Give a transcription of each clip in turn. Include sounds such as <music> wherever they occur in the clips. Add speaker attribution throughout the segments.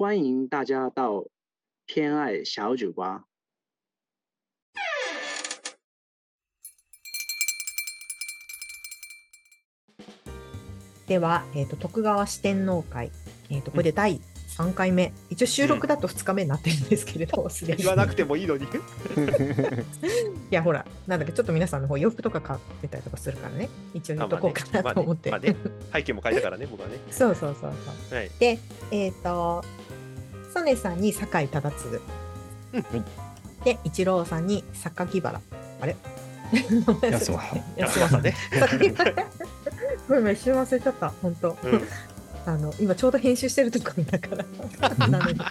Speaker 1: 欢迎大家到偏爱小酒吧。
Speaker 2: では、えーと、徳川四天王会、えーと、これで第3回目、うん、一応収録だと2日目になってるんですけれど、す、
Speaker 3: で、に。言わなくてもいいのに。<laughs> い
Speaker 2: や、ほら、なんだっけ、ちょっと皆さんの方洋服とか買ってたりとかするからね、一応言っとこうかなと思って。
Speaker 3: まあねまあね、背景も変えたからね、僕はね。<laughs>
Speaker 2: そうそうそうそう。はい、で、えっ、ー、と、曽根さんに酒井忠次。うん、で、一郎さんに榊原。あれ？<laughs>
Speaker 4: 安間。
Speaker 3: 安間さんね。<laughs>
Speaker 2: ごめん、一瞬忘れちゃった、本当。うん、あの、今ちょうど編集してるところだから。なので。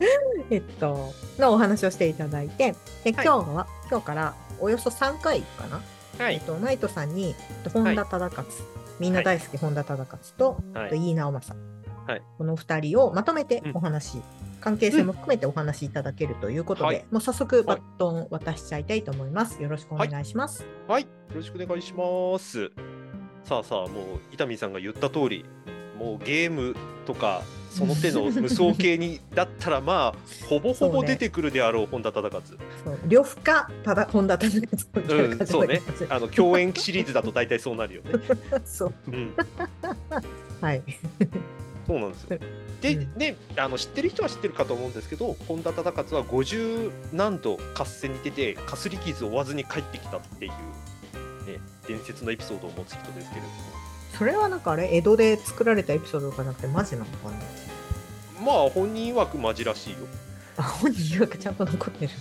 Speaker 2: <laughs> えっと、のお話をしていただいて、で、今日は、はい、今日からおよそ3回かな。はい、えっと、ナイトさんに、本田忠勝、みんな大好き本田忠勝と、はい、井伊直政、はい、この2人をまとめてお話、うん、関係性も含めてお話しいただけるということで、うん、もう早速バトン渡しちゃいたいと思います。よろしくお願いします。
Speaker 3: はい、よろしくお願いします。さあさあ、もう伊丹さんが言った通り、もうゲームとか、その手の無双系にだったら、<laughs> まあ、ほぼほぼ出てくるであろう、本田忠勝。
Speaker 2: 呂布か、ただ本田忠
Speaker 3: 勝。うん、そうね。あの共演シリーズだと大体そうなるよね。<laughs>
Speaker 2: そう。うん、<laughs> はい。
Speaker 3: そうなんですよ。で、うん、ね、あの知ってる人は知ってるかと思うんですけど、本田忠勝は50何度合戦に出て、かすり傷を負わずに帰ってきたっていう、ね、伝説のエピソードを持つ人ですけれども。
Speaker 2: それはなんかあれ、江戸で作られたエピソードじゃなくて、マジなのかな？
Speaker 3: まあ、本人曰くマジらしいよ。
Speaker 2: あ、本人曰くちゃんと残ってる。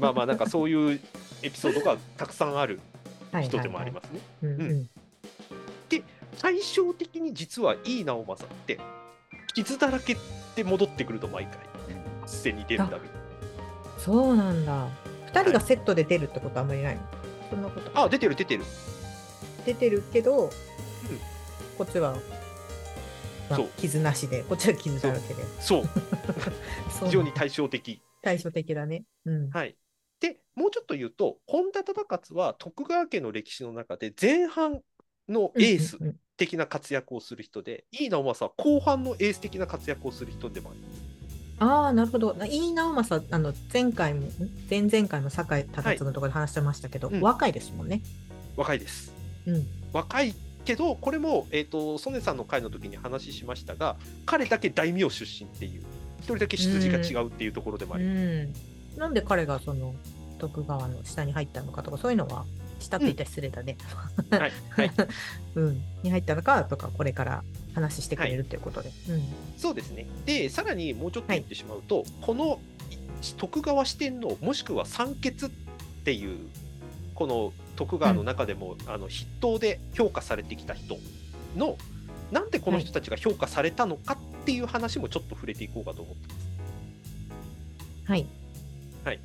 Speaker 3: まあまあ、なんかそういうエピソードがたくさんある人でもありますね。で、対照的に実は井伊直政って傷だらけで戻ってくると毎回合戦に出るために
Speaker 2: そうなんだ。2人がセットで出るってことあんまりないの、はい、そんなこと。
Speaker 3: あ出てる出てる。
Speaker 2: 出てるけど、うん、こっちは、まあ、傷なしでこっちは傷だらけで。<laughs>
Speaker 3: そう。非常に対照的。
Speaker 2: 対照的だね、うん、
Speaker 3: はい。でもうちょっと言うと本田忠勝は徳川家の歴史の中で前半のエース的な活躍をする人で、井伊直政は後半のエース的な活躍をする人でもあります。
Speaker 2: ああ、なるほど。井伊直政、あの前回も、前々回も酒井忠次のところで話してましたけど、はいうん、若いですもんね。
Speaker 3: 若いです。うん、若いけど、これも、えーと、曽根さんの回の時に話しましたが、彼だけ大名出身っていう、一人だけ出自が違うっていうところでもあります。うん、
Speaker 2: なんで彼がその徳川の下に入ったのかとか、そういうのは下って言ったら失礼だね。うん、はい、はい <laughs> うん、に入ったのかとか、これから話してくれるということで、
Speaker 3: はいうん、そうですね。で、さらにもうちょっと言ってしまうと、はい、この徳川四天王、もしくは三傑っていう、この徳川の中でも、あの筆頭で評価されてきた人の、なんでこの人たちが評価されたのかっていう話もちょっと触れていこうかと思ってます。
Speaker 2: はい。
Speaker 3: はい。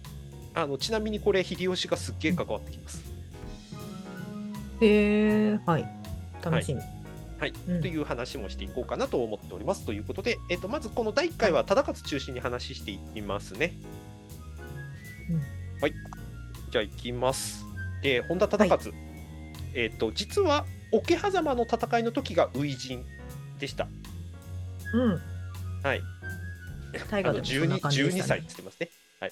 Speaker 3: あのちなみにこれ秀吉がすっげえ関わってきます。
Speaker 2: へえはい。楽しみ。
Speaker 3: はいはい、うん、という話もしていこうかなと思っておりますということで、えーと、まずこの第1回は忠勝中心に話していきますね。うん、はい、じゃあいきます。えー、本田忠勝、はい、えっ、ー、と実は桶狭間の戦いの時が初陣でした。
Speaker 2: うん。
Speaker 3: はい。あの 12, 12歳って言ってますね。はい。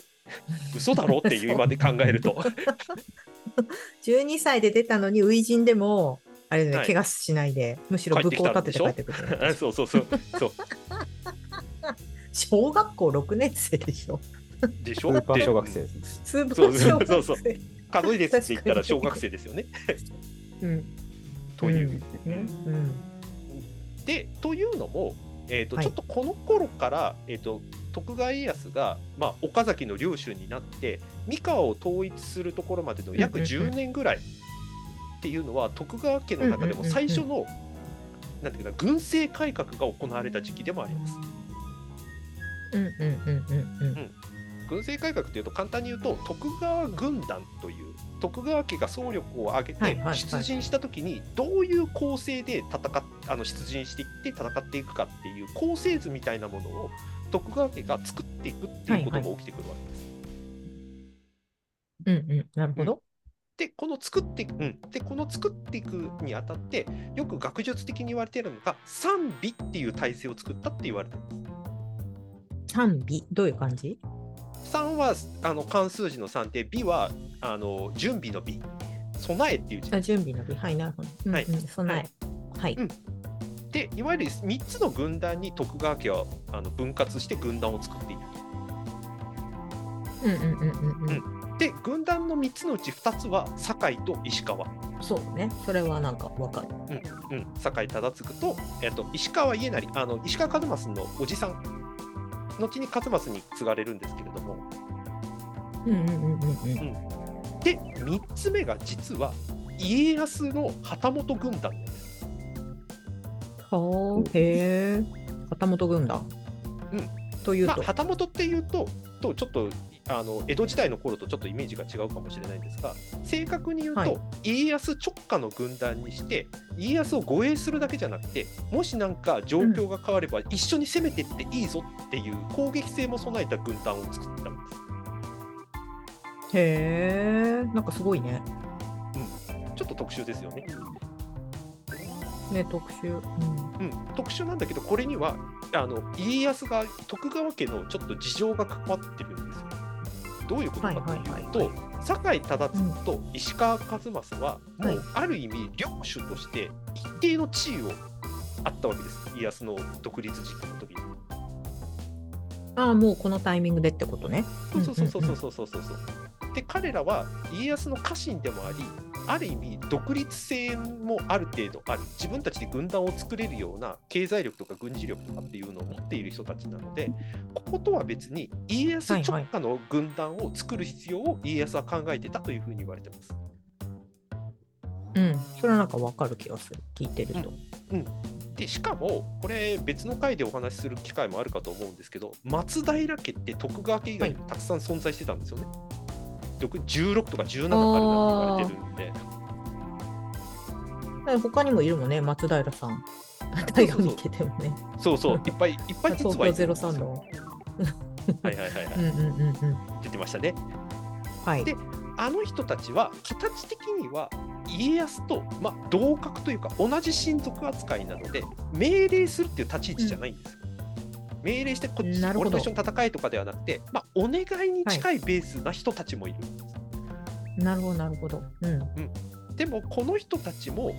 Speaker 3: 嘘だろっていう今で考えると。<laughs> <laughs>
Speaker 2: 12歳で出たのに初陣でもあれね、はい、怪我しないでむしろ武功立てて帰ってくる、<laughs>
Speaker 3: そうそうそう。そう。<laughs>
Speaker 2: 小学校6年生でしょ？
Speaker 3: でしょ？
Speaker 4: スーパー小学生
Speaker 2: スーパー小学生。そう。そうそう
Speaker 3: 数えですって言ったら小学生ですよね。うん。という、うん、うん、でというのもえーと、はい、ちょっとこの頃から、えーと徳川家康が、まあ、岡崎の領主になって三河を統一するところまでの約10年ぐらいっていうのは、徳川家の中でも最初の、なんていうか軍政改革が行われた時期でもあります。軍政改革というと簡単に言うと徳川軍団という徳川家が総力を挙げて出陣した時にどういう構成で戦っあの出陣していって戦っていくかっていう構成図みたいなものを徳川家が作っていくっていうことが起きてくるわけです。
Speaker 2: うんうん、なるほど。うん
Speaker 3: で、この作っていく、うん、で、この作っていくにあたって、よく学術的に言われているのが、賛美っていう体制を作ったって言われてるんです。
Speaker 2: 賛美？どういう感じ
Speaker 3: ？3はあの漢数字の3で、美はあの準備の美。備えっていう字
Speaker 2: あ準備の美。はい、なるほど。うん
Speaker 3: はい
Speaker 2: うん、備え。はい。
Speaker 3: うんで、いわゆる3つの軍団に徳川家はあの分割して軍団を作っている
Speaker 2: うんうんうんうんうん。
Speaker 3: と。で、軍団の3つのうち2つは堺と石川。
Speaker 2: そうね。それはなんかわかる。
Speaker 3: うん、堺忠次と,、えっと石川家成あの石川数正のおじさん後に数正に継がれるんですけれども
Speaker 2: うんうんうんうんうん。
Speaker 3: で3つ目が実は家康の旗本軍団なんです
Speaker 2: はあ、へえ。旗本軍団。
Speaker 3: うん。
Speaker 2: というと？
Speaker 3: まあ、旗本っていうととちょっとあの江戸時代の頃とちょっとイメージが違うかもしれないんですが正確に言うと、
Speaker 2: はい
Speaker 3: 家康直下の軍団にして家康を護衛するだけじゃなくてもしなんか状況が変われば一緒に攻めてっていいぞっていう攻撃性も備えた軍団を作ったんです。
Speaker 2: へえ。なんかすごいね。
Speaker 3: ちょっと特殊ですよね。
Speaker 2: ね、特集。うん。
Speaker 3: うん、特殊なんだけどこれにはあの家康が徳川家のちょっと事情が関わってるんですよ。どういうことかというと、
Speaker 2: はいはいはい
Speaker 3: 堺忠次と石川数正はも
Speaker 2: はいう
Speaker 3: ある意味領主として一定の地位をあったわけです家康の独立時期の時に。
Speaker 2: ああ、もうこのタイミングでってことね。
Speaker 3: そうそうそうそうそうそうそうそう。で彼らは家康の家臣でもありある意味独立性もある程度ある自分たちで軍団を作れるような経済力とか軍事力とかっていうのを持っている人たちなのでこことは別に家康直下の軍団を作る必要を家康は考えてたというふうに言われてます。
Speaker 2: うん。それはなんかわかる気がする。聞いてると。
Speaker 3: でしかもこれ別の回でお話しする機会もあるかと思うんですけど松平家って徳川家以外にもたくさん存在してたんですよね。徳16とか17から言われてるんで。
Speaker 2: 他にもいるもんね、松平さん。大河見ててもね。
Speaker 3: そうそう、いっぱいいっぱいはいる
Speaker 2: ゼロ三の。
Speaker 3: はいはいはいはい、
Speaker 2: うんうんうんうん。
Speaker 3: 出てましたね。
Speaker 2: はい。
Speaker 3: であの人たちは形的には家康と、まあ、同格というか同じ親族扱いなので命令するっていう立ち位置じゃないんですよ。命令してこっち俺と一緒に戦えとかではなくて、まあ、お願いに近いベースな人たちもいるんです。
Speaker 2: なるほど、なるほど。うん。
Speaker 3: でもこの人たちも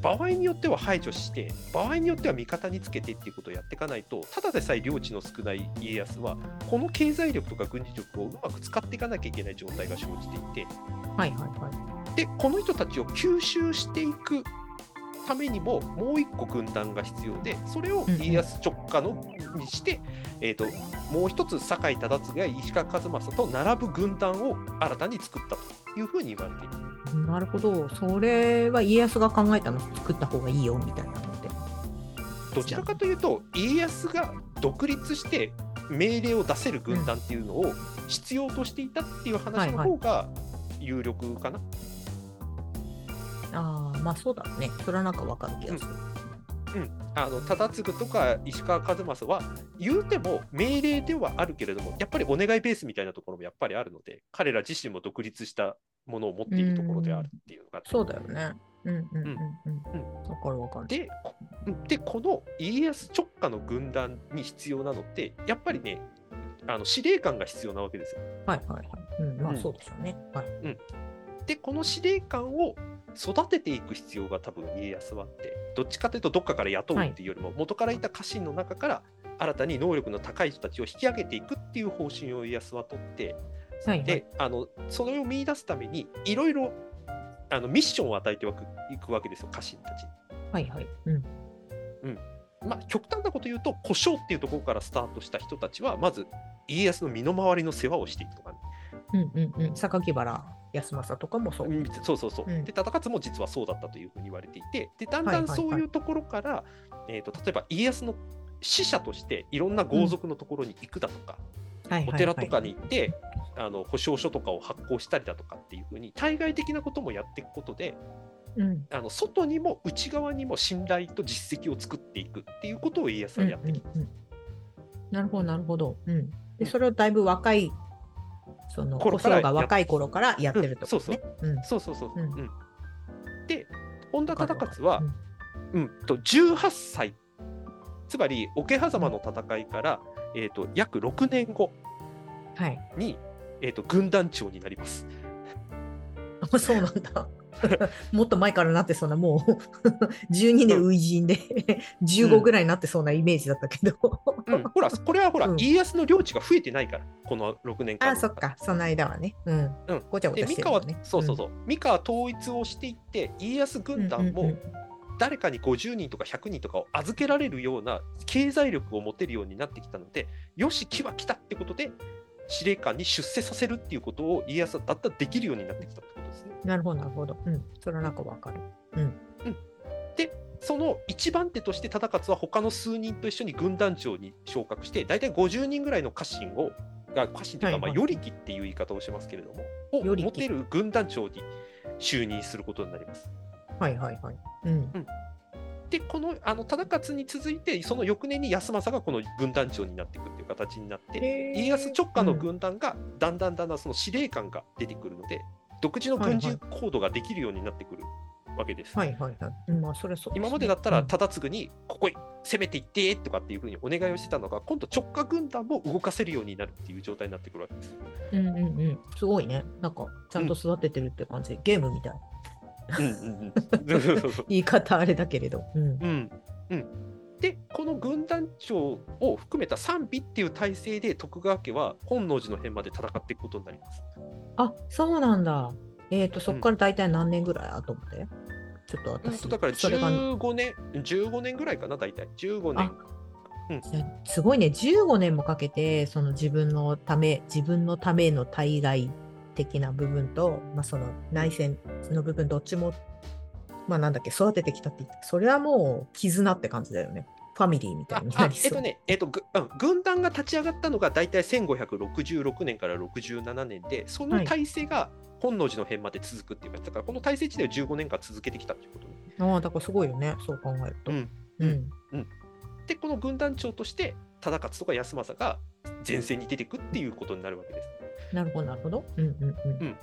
Speaker 3: 場合によっては排除して場合によっては味方につけてっていうことをやっていかないとただでさえ領地の少ない家康はこの経済力とか軍事力をうまく使っていかなきゃいけない状態が生じていて
Speaker 2: はいはいはい。
Speaker 3: でこの人たちを吸収していくためにももう一個軍団が必要でそれを
Speaker 2: うんうん
Speaker 3: 家康直下のにして、えー、ともう一つ堺忠次や石川数正と並ぶ軍団を新たに作ったというふうに言われている。
Speaker 2: なるほど。それは家康が考えたの作った方がいいよみたいなのって。
Speaker 3: どちらかというと家康が独立して命令を出せる軍団っていうのを必要としていたっていう話の方が有力かな。
Speaker 2: ああ、まあそうだね。それはなんかわかる気がする。
Speaker 3: うん、あの忠次とか石川数正は言うても命令ではあるけれどもやっぱりお願いベースみたいなところもやっぱりあるので彼ら自身も独立したものを持っているところであるっていうのがあって
Speaker 2: そうだよね。うんうんうんうん。
Speaker 3: う
Speaker 2: わかるわかる。
Speaker 3: でこでこの家康直下の軍団に必要なのってやっぱりねあの司令官が必要なわけですよ。
Speaker 2: はいはいはい。うん、まあ
Speaker 3: うん
Speaker 2: そうでしょうね。はい。
Speaker 3: でこの司令官を育てていく必要が多分家康はあってどっちかというとどっかから雇うっていうよりも、元からいた家臣の中から新たに能力の高い人たちを引き上げていくっていう方針を家康は取って
Speaker 2: はいはい。
Speaker 3: であのそれを見出すためにいろいろあのミッションを与えていくわけですよ家臣たちに。
Speaker 2: はいはい。うん。
Speaker 3: まあ、極端なこと言うと故障っていうところからスタートした人たちはまず家康の身の回りの世話をしていくとかね、
Speaker 2: うんうんうん。榊原康政とかもそう。
Speaker 3: うんそうそうそう、
Speaker 2: うん
Speaker 3: で忠勝も実はそうだったというふうに言われていてでだんだんそういうところから、えー、と例えば家康の使者としていろんな豪族のところに行くだとか、
Speaker 2: はいはいはい
Speaker 3: お寺とかに行ってあの保証書とかを発行したりだとかっていうふうに対外的なこともやっていくことで
Speaker 2: うん。
Speaker 3: あの外にも内側にも信頼と実績を作っていくっていうことを家康はやってきた。
Speaker 2: うんうんうんなるほど、なるほど。うん。で、それをだいぶ若い、その、
Speaker 3: 頃から
Speaker 2: 故障が若い頃からやってるってことね。うん。
Speaker 3: そうそうそう。で、本田忠勝は、うんと18歳、つまり桶狭間の戦いから、えーと、約6年後に、はい、えーと、軍団長になります。
Speaker 2: あそうなんだ。<laughs> もっと前からなってそうな、もう <laughs> 12年初陣で15ぐらいになってそうなイメージだったけど。
Speaker 3: うん、ほら、これはほら、うん、家康の領地が増えてないから、この6年間。
Speaker 2: あ、そっか、その間はね。うん。うん、ごちゃごちゃして
Speaker 3: る、ね、そうそうそう。三河統一をしていって、家康軍団も、誰かに50人とか100人とかを預けられるような経済力を持てるようになってきたので、よし、木は来たってことで、司令官に出世させるっていうことを家康はだったらできるようになってきたってことですね。
Speaker 2: なるほど、なるほど。うん。それはなんかわかる。うん。うん、
Speaker 3: で、その一番手として忠勝は他の数人と一緒に軍団長に昇格して、大体50人ぐらいの家臣を、が家臣というか、まあ、与力っていう言い方をしますけれども、を持てる軍団長に就任することになります。
Speaker 2: はいはいはい。うん。うん
Speaker 3: でこのあの忠勝に続いてその翌年に康政がこの軍団長になっていくっていう形になって家康直下の軍団がだんだんだんだんその司令官が出てくるので、独自の軍事行動ができるようになってくるわけです。
Speaker 2: はいはいはい。まあそれそう、
Speaker 3: ね、今までだったら忠次にここ攻めていってとかっていうふうにお願いをしてたのが今度直下軍団も動かせるようになるっていう状態になってくるわけです。
Speaker 2: うんうんうん。すごいね。なんかちゃんと育ててるって感じ、うん、ゲームみたい。言い方あれだけれど。うん、うん
Speaker 3: うんでこの軍団長を含めた賛否っていう体制で徳川家は本能寺の変まで戦っていくことになります。
Speaker 2: あそうなんだ。えっ、ー、とそこから大体何年ぐらい後まで、ちょっと私、
Speaker 3: だから15年、15年ぐらいかな、大体。15年。
Speaker 2: うん、すごいね、15年もかけて、その自分のため、自分のための対外的な部分と、まあ、その内戦の部分どっちも、まあ、なんだっけ育ててきたって言ってそれはもう絆って感じだよね。ファミリーみたいになり
Speaker 3: そう。えっとね、えっとぐ、軍団が立ち上がったのが大体1566年から67年で、その体制が本能寺の変まで続くっていうか、だからこの体制自体を15年間続けてきたっていうこと、ね、
Speaker 2: ああ、だからすごいよね、そう考えると。うん。うん。
Speaker 3: うん、で、この軍団長として、忠勝とか康政が前線に出てくっていうことになるわけです。
Speaker 2: なるほど、なるほど。うんうんうん。うん、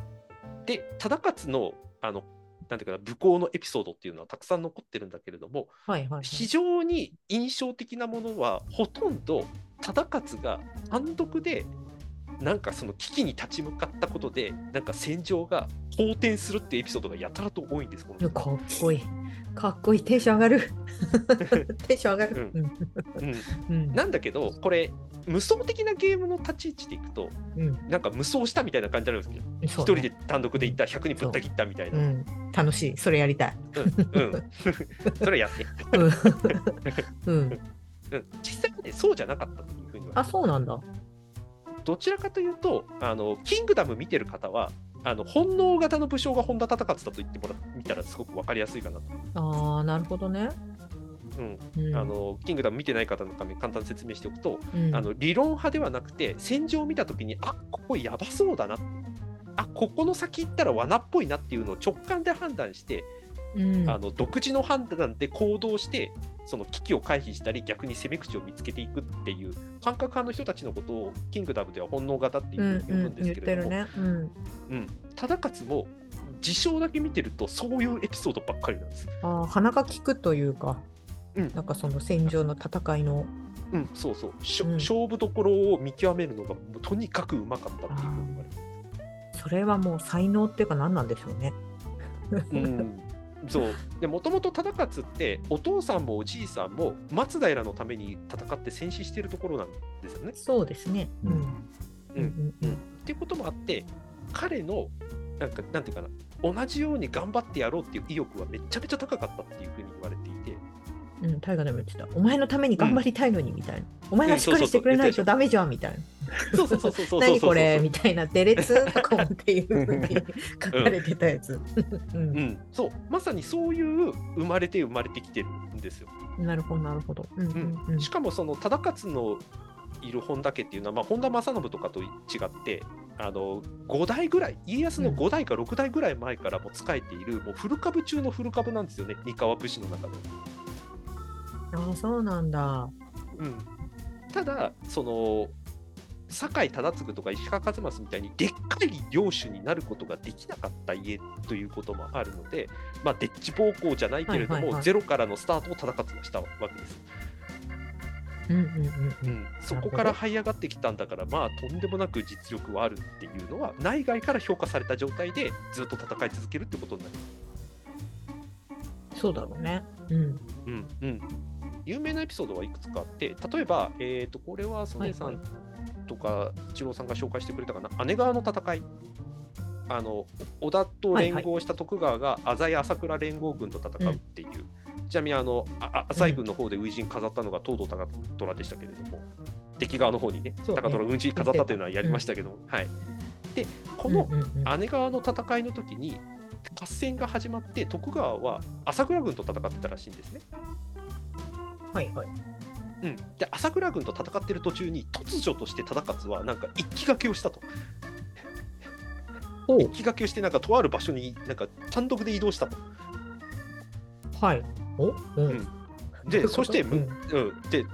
Speaker 3: で、忠勝の、あの、なんていうかな、武功のエピソードっていうのはたくさん残ってるんだけれども、
Speaker 2: はいはい、はい、
Speaker 3: 非常に印象的なものは、ほとんど忠勝が単独でなんかその危機に立ち向かったことで、なんか戦場が好転するっていうエピソードがやたらと多いんです。
Speaker 2: かっこいい。かっこいい。テンション上がる。<laughs> テンション上がる。
Speaker 3: うん、なんだけど、これ、無双的なゲームの立ち位置でいくと、うん、なんか無双したみたいな感じになるんですけど、一、ね、人で単独で行った、100にぶった切ったみたいな。うん、
Speaker 2: 楽しい。それやりたい。
Speaker 3: うん。うん、<laughs> それやって。うん。実際はね、そうじゃなかったというふうに
Speaker 2: あ、そうなんだ。
Speaker 3: どちらかというと、あのキングダム見てる方は、あの本能型の武将が本田忠勝だと言ってもら見たらすごく分かりやすいかなと。
Speaker 2: ああ、なるほどね。
Speaker 3: うん、うん、あのキングダム見てない方のために簡単に説明しておくと、うん、あの理論派ではなくて戦場を見た時にあここやばそうだなあここの先行ったら罠っぽいなっていうのを直感で判断してうん、あの独自の判断で行動してその危機を回避したり逆に攻め口を見つけていくっていう感覚派の人たちのことをキングダムでは本能型っていうふうに呼ぶんですけれども、ね。うん。うん、忠勝も事象だけ見てるとそういうエピソードばっかりなんです。
Speaker 2: あ鼻が利くというか、うん、なんかその戦場の戦いの。
Speaker 3: うん、そうそう、うん、勝負どころを見極めるのがとにかくうまかったっていう
Speaker 2: それはもう才能っていうか何なんでしょうね。
Speaker 3: うん、そうでもともと忠勝ってお父さんもおじいさんも松平のために戦って戦死しているところなんですよね。
Speaker 2: そうですね。うん。うん
Speaker 3: うんうん、っていうこともあって彼のなんかなんていうかな同じように頑張ってやろうっていう意欲はめちゃめちゃ高かったっていうふうに言われていて。
Speaker 2: うん、大河でも言ってた。お前のために頑張りたいのにみたいな。お前がしっかりしてくれないとダメじゃんみたいな。
Speaker 3: そうそうそうそうそう。
Speaker 2: 何これみたいな、デレツとかもっていうふうに書かれてたやつ。
Speaker 3: うん、そう、まさにそういう生まれて生まれてきてるんですよ。
Speaker 2: なるほど、なるほど。
Speaker 3: うんしかもその忠勝のいる本田家っていうのは、まあ、本田正信とかと違ってあの5代ぐらい家康の5代か6代ぐらい前からも仕えている、もう古株中の古株なんですよね三河武士の中で。
Speaker 2: ああそうなんだ。
Speaker 3: うん、ただその酒井忠次とか石川数正みたいにでっかい領主になることができなかった家ということもあるので、まあ、デッチ暴行じゃないけれども、ゼロからのスタートを忠勝はしたわけです。
Speaker 2: うんうんうんう
Speaker 3: うんん、そこから這い上がってきたんだからまあとんでもなく実力はあるっていうのは内外から評価された状態でずっと戦い続けるってことになります。
Speaker 2: そうだろうね。うん。
Speaker 3: うんうん、有名なエピソードはいくつかあって例えば、えー、とこれは曽根さ
Speaker 2: はい
Speaker 3: んとか一郎さんが紹介してくれたかな、姉川の戦い。あの織田と連合した徳川が浅井朝倉連合軍と戦うっていう、ちなみにあの浅井軍の方で初陣飾ったのが東堂高虎でしたけれども、敵側の方に
Speaker 2: ね
Speaker 3: 高虎初陣飾ったというのはやりましたけども、はい、でこの
Speaker 2: うんうんうん。
Speaker 3: 姉川の戦いの時に合戦が始まって徳川は朝倉軍と戦ってたらしいんですね。
Speaker 2: はいはい。
Speaker 3: うん、で朝倉軍と戦ってる途中に突如として忠勝はなんか一気がけをしたと
Speaker 2: お
Speaker 3: 一気がけをしてなんかとある場所になんか単独で移動したと。
Speaker 2: はい。おうん。
Speaker 3: んでそして、
Speaker 2: うん
Speaker 3: うん、で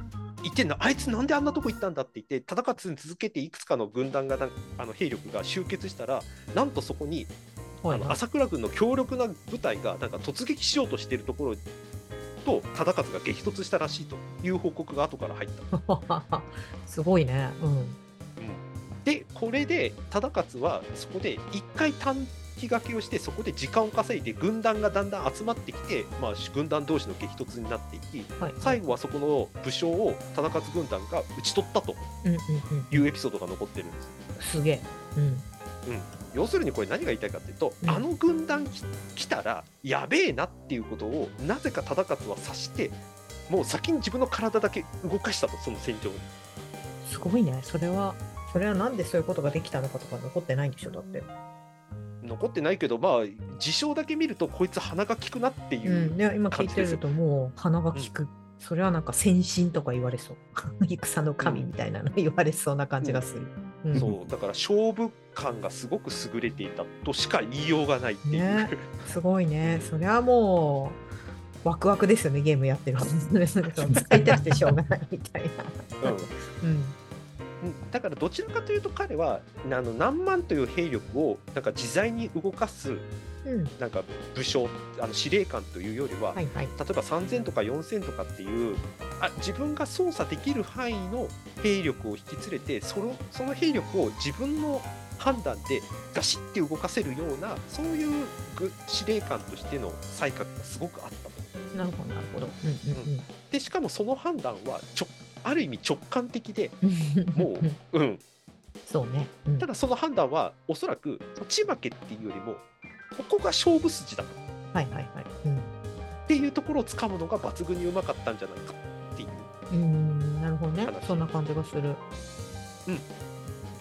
Speaker 3: 言ってんのあいつなんであんなとこ行ったんだって言って忠勝に続けていくつかの軍団があの兵力が集結したらなんとそこに
Speaker 2: はいはい。
Speaker 3: あの朝倉軍の強力な部隊がなんか突撃しようとしているところと忠勝が激突したらしいという報告が後から入った。<laughs>
Speaker 2: すごいね。うん。
Speaker 3: でこれで忠勝はそこで一回短期掛けをしてそこで時間を稼いで軍団がだんだん集まってきて、まあ、軍団同士の激突になっていき
Speaker 2: はい。
Speaker 3: 最後はそこの武将を忠勝軍団が討ち取ったと
Speaker 2: うんうんうん。
Speaker 3: いうエピソードが残ってるんです。
Speaker 2: すげえ。うん。
Speaker 3: 要するにこれ何が言いたいかっていうと、
Speaker 2: うん
Speaker 3: あの軍団き来たらやべえなっていうことをなぜか忠勝は察してもう先に自分の体だけ動かしたとその戦場に。
Speaker 2: すごいね。それは、それはなんでそういうことができたのかとか残ってないんでしょ、だって。
Speaker 3: 残ってないけどまあ事象だけ見るとこいつ鼻が利くなっていうう、
Speaker 2: ん。ね、今聞いてるともう鼻が利く。それはなんか先進とか言われそう。<laughs> 戦の神みたいなの言われそうな感じがする。うん
Speaker 3: そうだから勝負感がすごく優れていたとしか言いようがないっていう、
Speaker 2: ねすごいね。それはもう、ワクワクですよね、ゲームやってる。使いたくてしょうがないみたいな。
Speaker 3: うん
Speaker 2: うん。
Speaker 3: だからどちらかというと彼はあの何万という兵力をなんか自在に動かす
Speaker 2: うん。
Speaker 3: なんか武将あの司令官というよりは、
Speaker 2: はいはい。
Speaker 3: 例えば3000とか4000とかっていうあ自分が操作できる範囲の兵力を引き連れてそのその兵力を自分の判断でガシッて動かせるようなそういうぐ司令官としての才覚がすごくあったと。
Speaker 2: なるほど、なるほど。うんうん
Speaker 3: でしかもその判断はちょある意味直感的で
Speaker 2: うん。<laughs>
Speaker 3: もう、うん、
Speaker 2: そうね。うん
Speaker 3: ただその判断はおそらく勝ち負けっていうよりもここが勝負筋だと
Speaker 2: はいはいはい。うん
Speaker 3: っていうところをつかむのが抜群にうまかったんじゃないかっていう。
Speaker 2: うーん、なるほどね
Speaker 3: 話。
Speaker 2: そんな感じがする。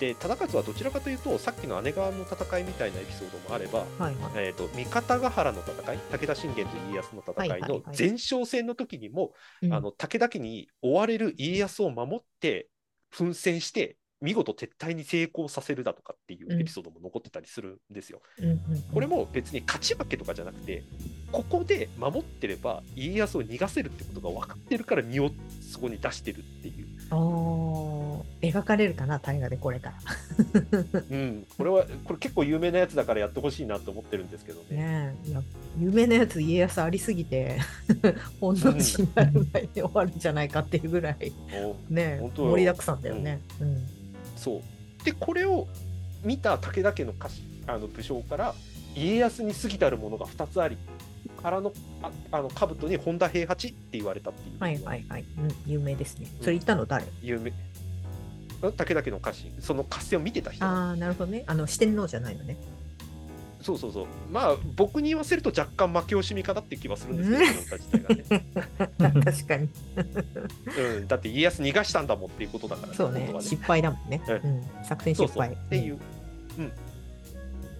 Speaker 3: で忠勝はどちらかというとさっきの姉川の戦いみたいなエピソードもあれば、
Speaker 2: はいはい。
Speaker 3: えー、と三方ヶ原の戦い武田信玄と家康の戦いの
Speaker 2: はいはいはい
Speaker 3: 前哨戦の時にも、
Speaker 2: うん
Speaker 3: あの武田家に追われる家康を守って奮戦して見事撤退に成功させるだとかっていうエピソードも残ってたりするんですよ。
Speaker 2: うんうんうん
Speaker 3: これも別に勝ち負けとかじゃなくてここで守ってれば家康を逃がせるってことが分かってるから身をそこに出してるっていう。
Speaker 2: 描かれるかな、大河でこれから。<laughs>
Speaker 3: うん、これはこれ結構有名なやつだからやってほしいなと思ってるんですけどね。
Speaker 2: ね有名なやつ家康ありすぎて <laughs> 本能寺になる前に終わるんじゃないかっていうぐらい
Speaker 3: お
Speaker 2: ね盛りだくさんだよね。うん
Speaker 3: そう。でこれを見た武田家の家臣あの武将から家康に過ぎたるものが2つありからのああの兜に本田平八って言われたっていう、
Speaker 2: はいはいはい、うん、有名ですね。それ言ったの誰？
Speaker 3: 有名。武田家の家臣。その合戦を見てた人。
Speaker 2: ああ、なるほどね。あの四天王じゃないのね。
Speaker 3: そうそうそうまあ僕に言わせると若干負け惜しみかなって気はするんですけど
Speaker 2: うん
Speaker 3: 自体がね、<laughs>
Speaker 2: 確かに。
Speaker 3: うん、だって家康逃がしたんだもんっていうことだから
Speaker 2: そうね
Speaker 3: 本当は
Speaker 2: 失敗だもんね。
Speaker 3: う
Speaker 2: うん、作戦失敗。
Speaker 3: っていう、うん、っ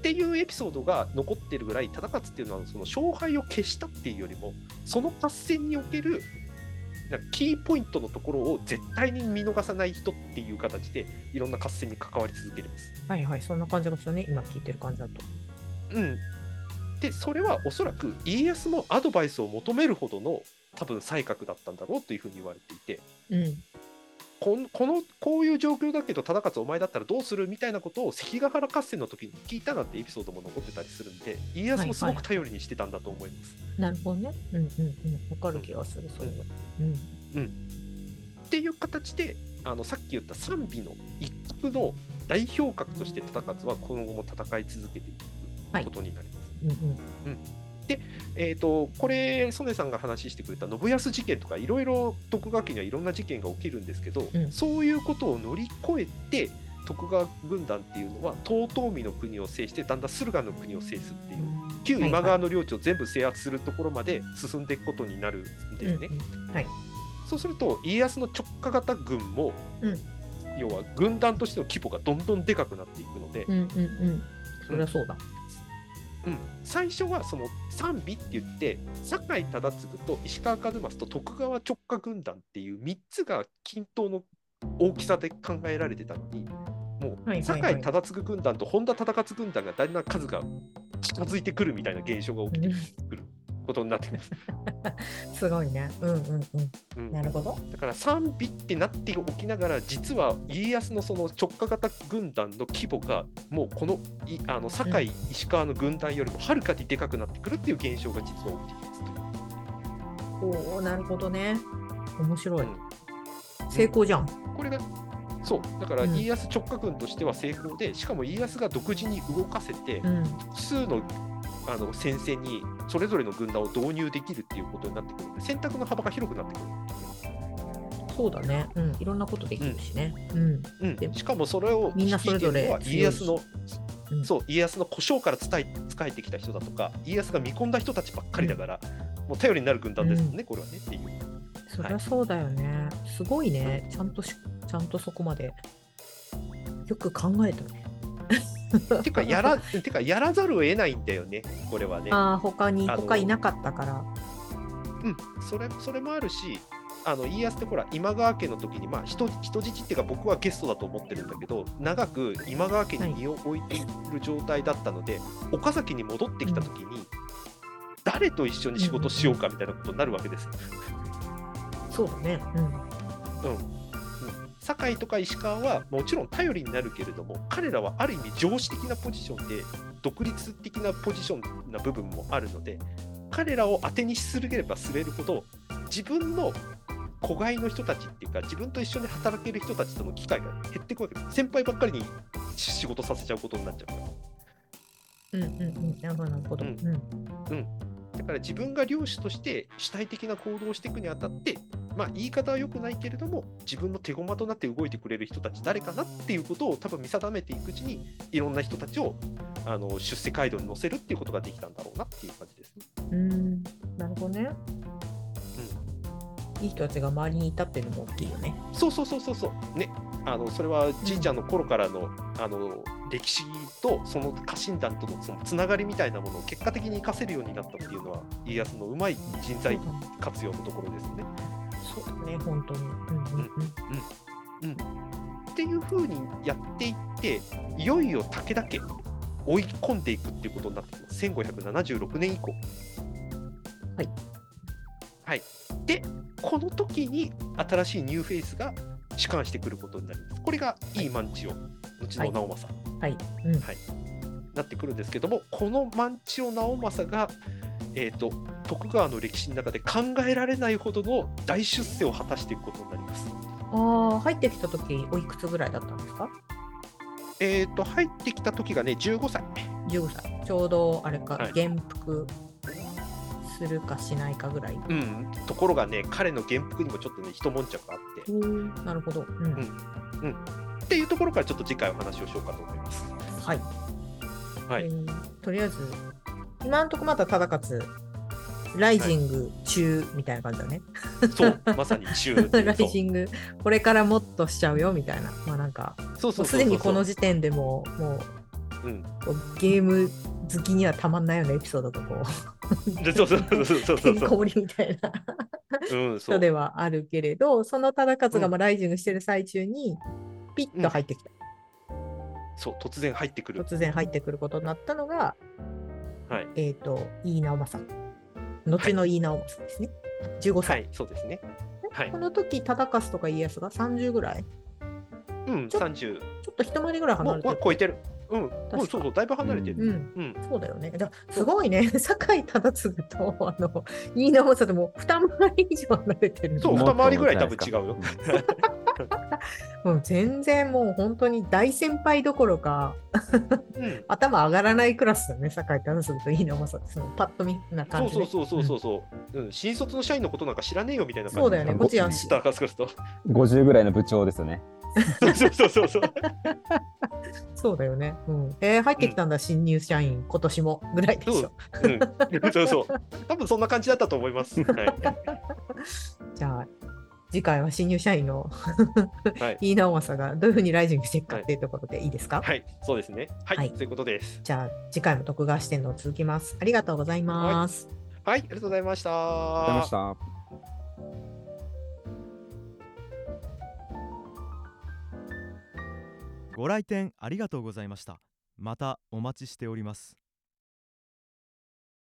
Speaker 3: ていうエピソードが残ってるぐらい忠勝っていうのはその勝敗を消したっていうよりもその合戦におけるなんかキーポイントのところを絶対に見逃さない人っていう形でいろんな合戦に関わり続けるんです。
Speaker 2: はいはい、そんな感じがするね。今聞いてる感じだと。
Speaker 3: うん、でそれはおそらく家康もアドバイスを求めるほどの多分才覚だったんだろうというふうに言われていて
Speaker 2: うん。
Speaker 3: こんこのこういう状況だけど忠勝お前だったらどうするみたいなことを関ヶ原合戦の時に聞いたなんてエピソードも残ってたりするんで家康もすごく頼りにしてたんだと思います。
Speaker 2: なるほどね。うんうんうん。わかる気がする、それは。うん。
Speaker 3: っていう形であのさっき言った賛美の一角の代表格として忠勝は今後も戦い続けていくことになります。
Speaker 2: うんうん。
Speaker 3: で、えーと、これ、曽根さんが話してくれた信康事件とか、いろいろ徳川家にはいろんな事件が起きるんですけど、
Speaker 2: うん。
Speaker 3: そういうことを乗り越えて、徳川軍団っていうのは、遠江の国を制して、だんだん駿河の国を制すっていう、旧今川の領地を全部制圧するところまで進んでいくことになるんですね。
Speaker 2: はい。
Speaker 3: そうすると、家康の直下型軍も、
Speaker 2: うん。
Speaker 3: 要は軍団としての規模がどんどんでかくなっていくので、
Speaker 2: うんうんうん。そりゃそうだ。
Speaker 3: うん、最初はその賛美って言って酒井忠次と石川数正と徳川直下軍団っていう3つが均等の大きさで考えられてたのにも
Speaker 2: う
Speaker 3: 酒井忠次軍団と本田忠勝軍団がだんだん数が近づいてくるみたいな現象が起きてくることになってます。<laughs>
Speaker 2: すごいね。うんうん
Speaker 3: う
Speaker 2: うんん。なるほど。
Speaker 3: だから賛美ってなっておきながら実は家康のその直下型軍団の規模がもうこのいあの堺石川の軍団よりもはるかにでかくなってくるっていう現象が実は起きています。
Speaker 2: おお、なるほどね。面白い。
Speaker 3: うん
Speaker 2: 成功じゃん。
Speaker 3: これがそうだから
Speaker 2: うん
Speaker 3: 家康直下軍としては成功で、しかも家康が独自に動かせて、
Speaker 2: うん。
Speaker 3: 複数のあの戦線にそれぞれの軍団を導入できるっていうことになってくるので選択の幅が広くなってくる。
Speaker 2: そうだね。うん。いろんなことできるしね。うん。
Speaker 3: うんしかもそれを
Speaker 2: みんなそれぞれ
Speaker 3: 家康の、
Speaker 2: うん
Speaker 3: そう家康の故障から伝え伝えてきた人だとか家康が見込んだ人たちばっかりだから、もう頼りになる軍団ですもんね、これはねっていう。
Speaker 2: そりゃそうだよね。すごいね。ちゃんとし、ちゃんとそこまで。よく考えたね。<laughs>
Speaker 3: てかやらてかやらざるを得ないんだよねこれはね。
Speaker 2: ああ、他に、他いなかったから。
Speaker 3: うん、それそれもあるしあの家康ってほら今川家の時にまあ人人質っていうか僕はゲストだと思ってるんだけど長く今川家に身を置いている状態だったので、岡崎に戻ってきた時に、誰と一緒に仕事しようかみたいなことになるわけですよ。
Speaker 2: そうだね。うん。
Speaker 3: うん堺とか石川はもちろん頼りになるけれども彼らはある意味上司的なポジションで独立的なポジションな部分もあるので彼らを当てにするればするほど自分の子飼いの人たちっていうか自分と一緒に働ける人たちとの機会が減っていくわけです先輩ばっかりに仕事させちゃうことになっちゃうから
Speaker 2: うんうんうん。なるほど。
Speaker 3: う
Speaker 2: うんん。
Speaker 3: だから自分が漁師として主体的な行動をしていくにあたってまあ言い方は良くないけれども自分の手駒となって動いてくれる人たち誰かなっていうことを多分見定めていくうちにいろんな人たちをあの出世街道に乗せるっていうことができたんだろうなっていう感じですね。
Speaker 2: うん。なるほどね。いい人たちが周りにいたっていうのも大きいよね。
Speaker 3: そうそうそうそうそう。ね。あのそれはじいちゃんの頃からの,、あの歴史とその家臣団とのそのつながりみたいなものを結果的に活かせるようになったっていうのは家康のうまい人材活用のところですね。
Speaker 2: そうだね、本当に。うんうんうん。
Speaker 3: っていう風にやっていっていよいよ武田家追い込んでいくっていうことになってきます1576年以降。
Speaker 2: はい。
Speaker 3: はい。でこの時に新しいニューフェイスが仕官してくることになります。これがいい万千代後の直政、
Speaker 2: はい。うん。
Speaker 3: なってくるんですけどもこの万千代直政がえー、と徳川の歴史の中で考えられないほどの大出世を果たしていくことになります。
Speaker 2: ああ、入ってきた時おいくつぐらいだったんですか？
Speaker 3: えー、と入ってきた時がね15歳。
Speaker 2: ?15 歳。ちょうどあれか、
Speaker 3: はい
Speaker 2: 元服するかしないかぐらい。
Speaker 3: うん、ところがね、彼の元服にもちょっとね、一悶着があって、
Speaker 2: なるほど。うん。
Speaker 3: んっていうところからちょっと次回お話をしようかと思います。
Speaker 2: はい。
Speaker 3: はい
Speaker 2: えーとりあえず、今んとこまだ忠勝、ライジング中みたいな感じだね。
Speaker 3: そう、まさに中 <laughs>
Speaker 2: ライジング、これからもっとしちゃうよみたいな。まあなんか、すでにこの時点でもう、もう
Speaker 3: うん、
Speaker 2: こうゲーム好きにはたまんないよねエピソードがこう。
Speaker 3: でそうそうそうそうそう
Speaker 2: てん
Speaker 3: そう <laughs>
Speaker 2: こ盛りみたいな。
Speaker 3: うん、そう。
Speaker 2: 人ではあるけれどその忠勝がまあライジングしてる最中にピッと入ってきた、
Speaker 3: そう突然入ってくる。
Speaker 2: 突然入ってくることになったのが
Speaker 3: はい、
Speaker 2: えっ、と井伊直政後の井伊直政ですね、15
Speaker 3: は
Speaker 2: 歳、
Speaker 3: い、そうですね。はい。
Speaker 2: こ、の時忠勝とか家康が30ぐらい？
Speaker 3: うん、
Speaker 2: ちょ
Speaker 3: 30、
Speaker 2: ちょっと一回りぐらい離れてる。
Speaker 3: 超えてる。うん、うん、そうそう、だいぶ離れてる。
Speaker 2: うん、うん、そうだよね。だすごいね、<laughs> 酒井忠次と、あの、飯野正でも二回り以上離れてる。
Speaker 3: そう、二回りぐらい多分違うよ。<laughs>
Speaker 2: もう全然もう本当に大先輩どころか、うん、頭上がらないクラスだね、酒井忠次と飯野正って、そのパッと見な感じ、
Speaker 3: ね、そうそうそうそうそう、うん、新卒の社員のことなんか知らねえよみたいな感じ
Speaker 2: そうだよね、こっちは。
Speaker 4: 50ぐらいの部長ですよね。<laughs>
Speaker 3: そうそうそうそう。
Speaker 2: そうだよね。うん、えー、入ってきたんだ、うん、新入社員、今年もぐらいでしょ。
Speaker 3: うん、そうそう。多分そんな感じだったと思います。<laughs> はい、
Speaker 2: じゃあ、次回は新入社員の <laughs> はい、飯直政がどういうふうにライジングしていくかっていうところでいいですか、
Speaker 3: はい、はい、そうですね、はい。はい。ということです。
Speaker 2: じゃあ、次回も徳川視点の続きます。ありがとうございます。
Speaker 3: はい、ありがとうございました。
Speaker 4: ありがとうございました。
Speaker 5: ご来店ありがとうございました。またお待ちしております。